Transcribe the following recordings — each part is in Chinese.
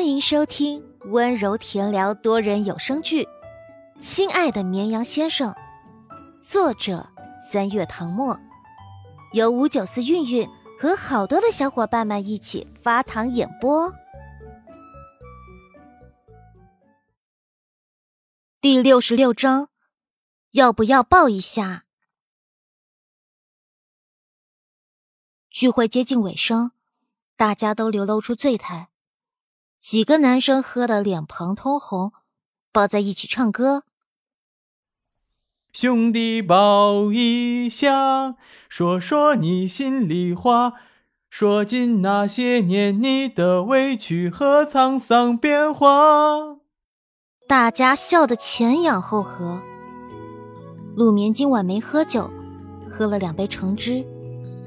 欢迎收听温柔甜聊多人有声剧《亲爱的绵羊先生》，作者三月唐末，由五九四韵韵和好多的小伙伴们一起发糖演播。第六十六章，要不要抱一下？聚会接近尾声，大家都流露出醉态。几个男生喝得脸庞通红，抱在一起唱歌。兄弟抱一下，说说你心里话，说尽那些年你的委屈和沧桑变化。大家笑得前仰后合。陆眠今晚没喝酒，喝了两杯橙汁，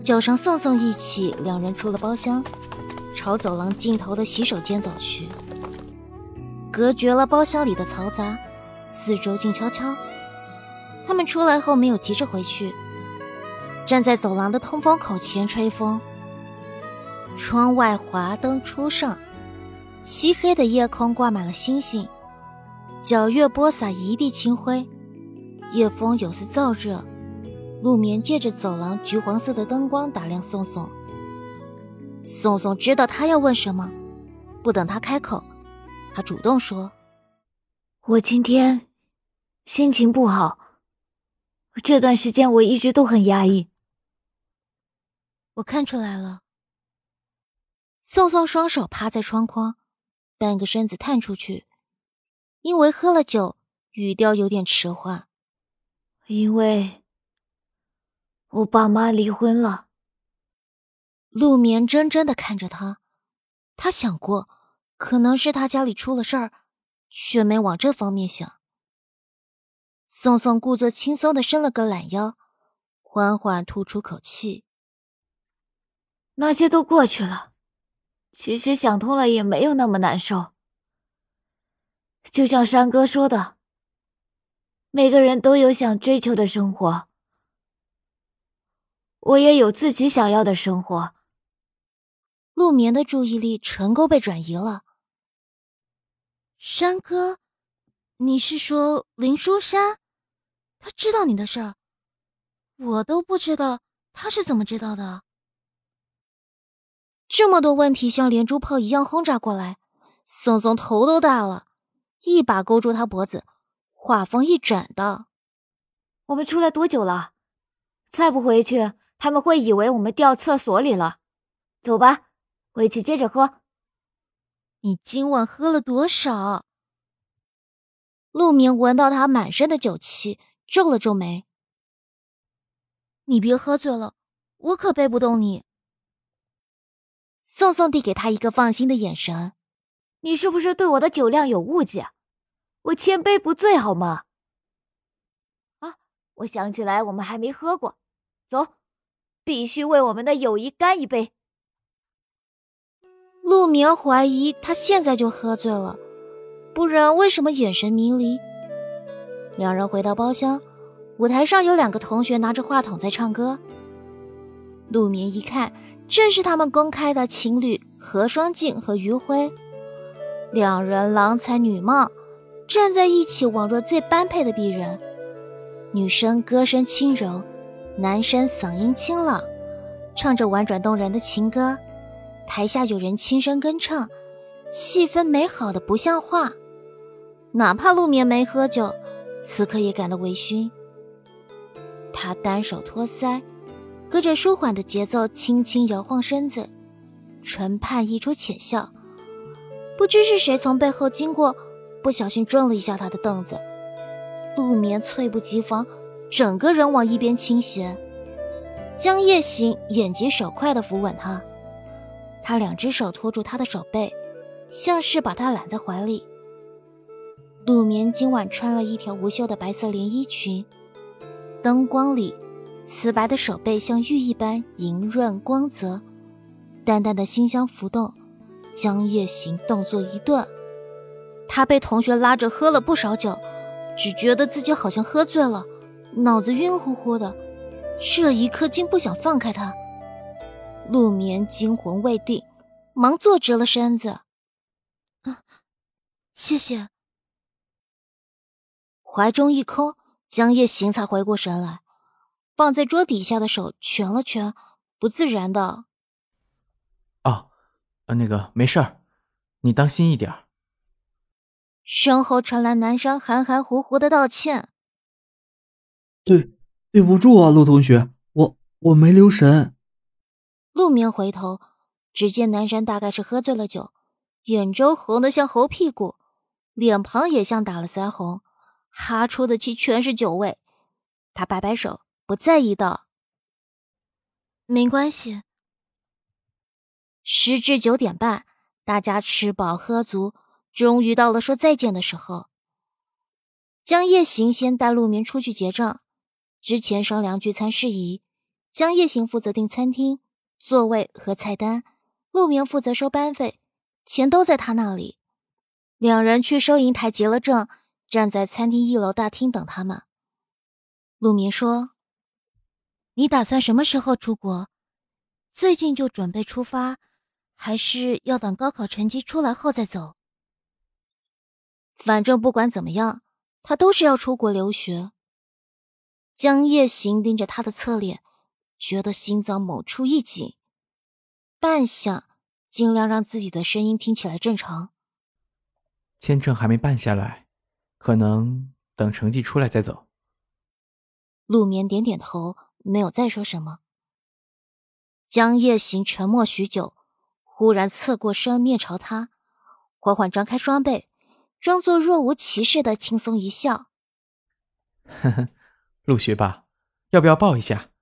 叫上宋宋一起，两人出了包厢。朝走廊尽头的洗手间走去，隔绝了包厢里的嘈杂，四周静悄悄。他们出来后没有急着回去，站在走廊的通风口前吹风。窗外华灯初上，漆黑的夜空挂满了星星，皎月播洒一地清辉，夜风有丝燥热。陆眠借着走廊橘黄色的灯光打量宋宋。宋宋知道他要问什么，不等他开口，他主动说：“我今天心情不好，这段时间我一直都很压抑。”我看出来了。宋宋双手趴在窗框，半个身子探出去，因为喝了酒，语调有点迟缓。因为我爸妈离婚了。陆眠怔怔的看着他，他想过，可能是他家里出了事儿，却没往这方面想。宋宋故作轻松的伸了个懒腰，缓缓吐出口气：“那些都过去了，其实想通了也没有那么难受。就像山哥说的，每个人都有想追求的生活，我也有自己想要的生活。”陆眠的注意力成功被转移了。山哥，你是说林书山？他知道你的事儿，我都不知道他是怎么知道的。这么多问题像连珠炮一样轰炸过来，宋松头都大了，一把勾住他脖子，话锋一转道：“我们出来多久了？再不回去，他们会以为我们掉厕所里了。走吧。”回去接着喝。你今晚喝了多少？陆明闻到他满身的酒气，皱了皱眉。你别喝醉了，我可背不动你。宋宋递给他一个放心的眼神。你是不是对我的酒量有误解？我千杯不醉，好吗？啊，我想起来，我们还没喝过。走，必须为我们的友谊干一杯。陆眠怀疑他现在就喝醉了，不然为什么眼神迷离？两人回到包厢，舞台上有两个同学拿着话筒在唱歌。陆眠一看，正是他们公开的情侣何双静和余辉，两人郎才女貌，站在一起宛若最般配的璧人。女生歌声轻柔，男生嗓音清朗，唱着婉转动人的情歌。台下有人轻声跟唱，气氛美好的不像话。哪怕陆眠没喝酒，此刻也感到微醺。他单手托腮，跟着舒缓的节奏轻轻摇晃身子，唇畔溢出浅笑。不知是谁从背后经过，不小心撞了一下他的凳子。陆眠猝不及防，整个人往一边倾斜。江夜行眼疾手快地扶稳他。他两只手托住他的手背，像是把他揽在怀里。陆眠今晚穿了一条无袖的白色连衣裙，灯光里，瓷白的手背像玉一般莹润光泽，淡淡的馨香浮动。江夜行动作一顿，他被同学拉着喝了不少酒，只觉得自己好像喝醉了，脑子晕乎乎的，这一刻竟不想放开他。陆眠惊魂未定，忙坐直了身子。啊，谢谢。怀中一空，江夜行才回过神来，放在桌底下的手蜷了蜷，不自然的：“哦，呃，那个没事儿，你当心一点。”身后传来男生含含糊糊的道歉：“对，对不住啊，陆同学，我我没留神。”陆明回头，只见南山大概是喝醉了酒，眼周红的像猴屁股，脸庞也像打了腮红，哈出的气全是酒味。他摆摆手，不在意道：“没关系。”时至九点半，大家吃饱喝足。终于到了说再见的时候。江夜行先带陆明出去结账，之前商量聚餐事宜，江夜行负责订餐厅、座位和菜单，陆明负责收班费，钱都在他那里。两人去收银台结了账，站在餐厅一楼大厅等他们。陆明说：“你打算什么时候出国？最近就准备出发，还是要等高考成绩出来后再走？”反正不管怎么样，他都是要出国留学。江夜行盯着他的侧脸，觉得心脏某处一紧，半晌，尽量让自己的声音听起来正常。签证还没办下来，可能等成绩出来再走。陆眠点点头，没有再说什么。江夜行沉默许久，忽然侧过身面朝他，缓缓张开双臂。装作若无其事的轻松一笑，呵呵，陆学霸，要不要抱一下？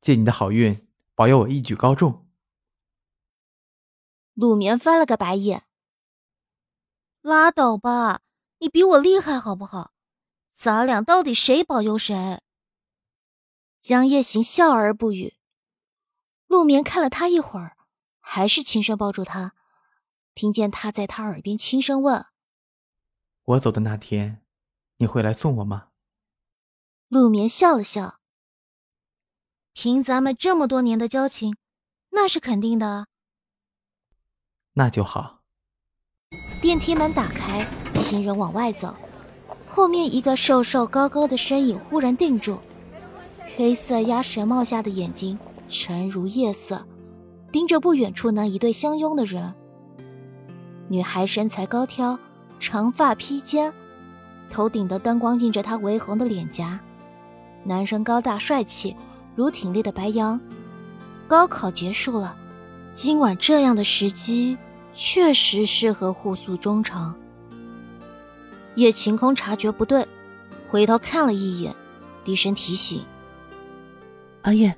借你的好运，保佑我一举高中。陆眠翻了个白眼，拉倒吧，你比我厉害好不好？咱俩到底谁保佑谁？江夜行笑而不语。陆眠看了他一会儿，还是轻声抱住他，听见他在他耳边轻声问。我走的那天，你会来送我吗？陆眠笑了笑。凭咱们这么多年的交情，那是肯定的。那就好。电梯门打开，行人往外走，后面一个瘦瘦高高的身影忽然定住，黑色鸭舌帽下的眼睛沉如夜色，盯着不远处那一对相拥的人。女孩身材高挑。长发披肩，头顶的灯光映着她微红的脸颊。男生高大帅气，如挺立的白杨。高考结束了，今晚这样的时机确实适合互诉衷肠。叶晴空察觉不对，回头看了一眼，低声提醒：“阿燕，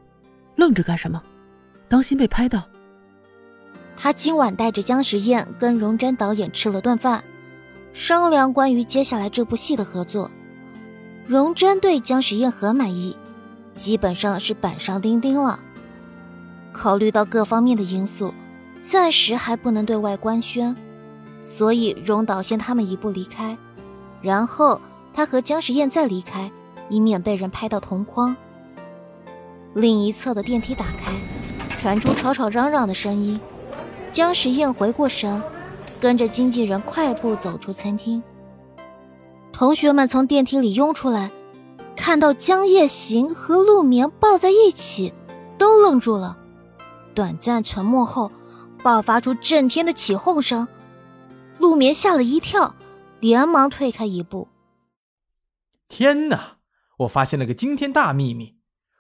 愣着干什么？当心被拍到。”他今晚带着姜时宴跟荣臻导演吃了顿饭。商量关于接下来这部戏的合作，荣臻对姜时宴很满意，基本上是板上钉钉了。考虑到各方面的因素，暂时还不能对外官宣，所以荣导先他们一步离开，然后他和姜时宴再离开，以免被人拍到同框。另一侧的电梯打开，传出吵吵嚷嚷的声音，姜时宴回过神。跟着经纪人快步走出餐厅，同学们从电梯里拥出来，看到江夜行和陆眠抱在一起，都愣住了。短暂沉默后，爆发出震天的起哄声。陆眠吓了一跳，连忙退开一步。天哪！我发现了个惊天大秘密，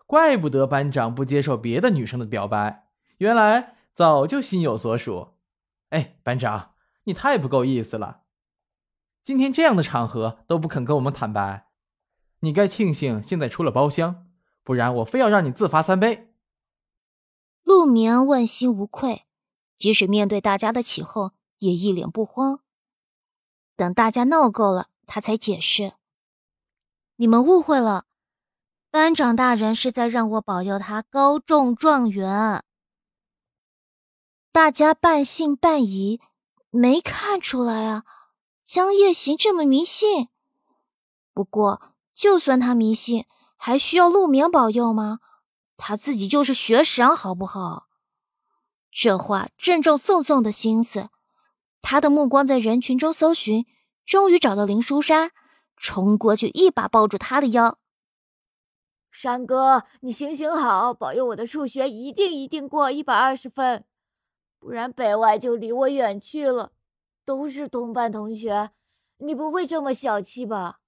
怪不得班长不接受别的女生的表白，原来早就心有所属。哎，班长。你太不够意思了！今天这样的场合都不肯跟我们坦白，你该庆幸现在出了包厢，不然我非要让你自罚三杯。陆眠问心无愧，即使面对大家的起哄，也一脸不慌。等大家闹够了，他才解释：“你们误会了，班长大人是在让我保佑他高中状元。”大家半信半疑。没看出来啊，江夜行这么迷信。不过，就算他迷信，还需要陆明保佑吗？他自己就是学神，好不好？这话正中宋宋的心思，他的目光在人群中搜寻，终于找到林书山，冲过去一把抱住他的腰。山哥，你行行好，保佑我的数学一定一定过一百二十分，不然北外就离我远去了。都是同班同学，你不会这么小气吧？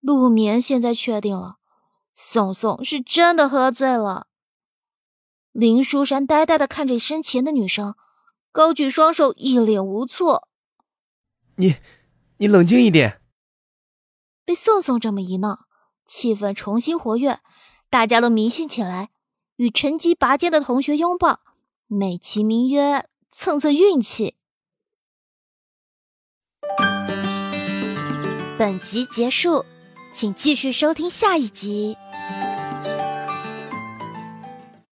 陆眠现在确定了，宋宋是真的喝醉了。林书山呆呆的看着身前的女生，高举双手，一脸无措。你，你冷静一点。被宋宋这么一闹。气氛重新活跃，大家都迷信起来，与成绩拔尖的同学拥抱，美其名曰蹭蹭运气。本集结束，请继续收听下一集。